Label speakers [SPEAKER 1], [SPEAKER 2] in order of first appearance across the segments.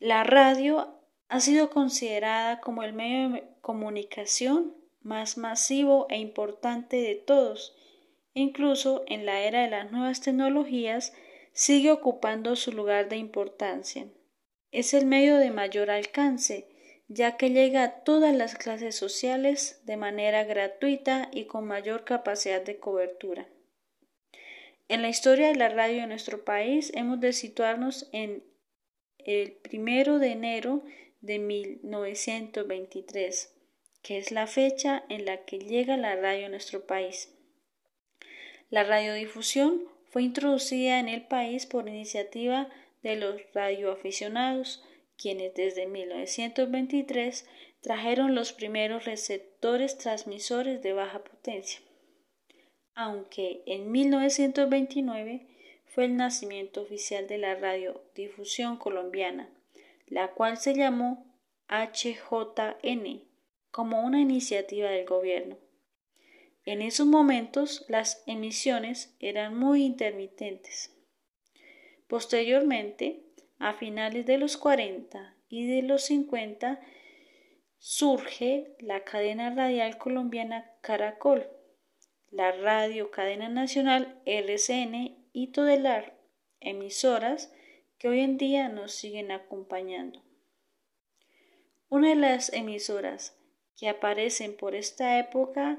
[SPEAKER 1] La radio ha sido considerada como el medio de comunicación más masivo e importante de todos. Incluso en la era de las nuevas tecnologías sigue ocupando su lugar de importancia. Es el medio de mayor alcance, ya que llega a todas las clases sociales de manera gratuita y con mayor capacidad de cobertura. En la historia de la radio de nuestro país hemos de situarnos en el primero de enero de 1923, que es la fecha en la que llega la radio a nuestro país. La radiodifusión fue introducida en el país por iniciativa de los radioaficionados, quienes desde 1923 trajeron los primeros receptores transmisores de baja potencia. Aunque en 1929 fue el nacimiento oficial de la radiodifusión colombiana, la cual se llamó HJN como una iniciativa del gobierno. En esos momentos las emisiones eran muy intermitentes. Posteriormente, a finales de los 40 y de los 50, surge la cadena radial colombiana Caracol, la radio cadena nacional RCN y Todelar, emisoras que hoy en día nos siguen acompañando. Una de las emisoras que aparecen por esta época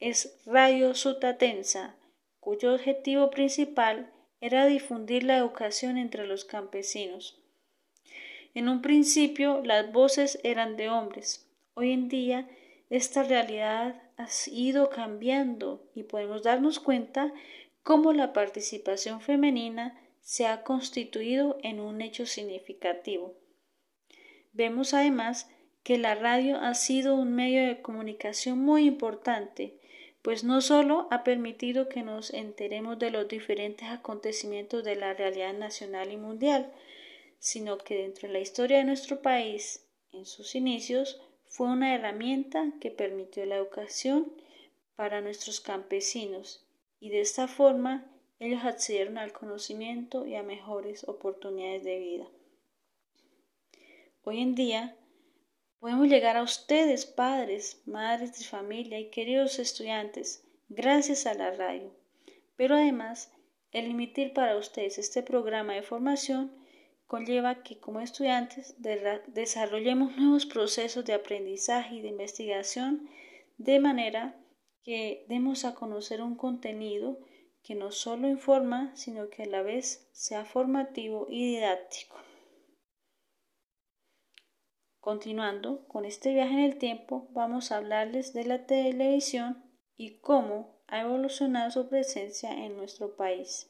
[SPEAKER 1] es Radio Sutatensa, cuyo objetivo principal era difundir la educación entre los campesinos. En un principio las voces eran de hombres. Hoy en día esta realidad ha ido cambiando y podemos darnos cuenta cómo la participación femenina se ha constituido en un hecho significativo. Vemos además que la radio ha sido un medio de comunicación muy importante, pues no solo ha permitido que nos enteremos de los diferentes acontecimientos de la realidad nacional y mundial, sino que dentro de la historia de nuestro país, en sus inicios, fue una herramienta que permitió la educación para nuestros campesinos y de esta forma ellos accedieron al conocimiento y a mejores oportunidades de vida. Hoy en día podemos llegar a ustedes, padres, madres de familia y queridos estudiantes, gracias a la radio. Pero además, el emitir para ustedes este programa de formación conlleva que como estudiantes desarrollemos nuevos procesos de aprendizaje y de investigación de manera que demos a conocer un contenido que no solo informa, sino que a la vez sea formativo y didáctico. Continuando con este viaje en el tiempo, vamos a hablarles de la televisión y cómo ha evolucionado su presencia en nuestro país.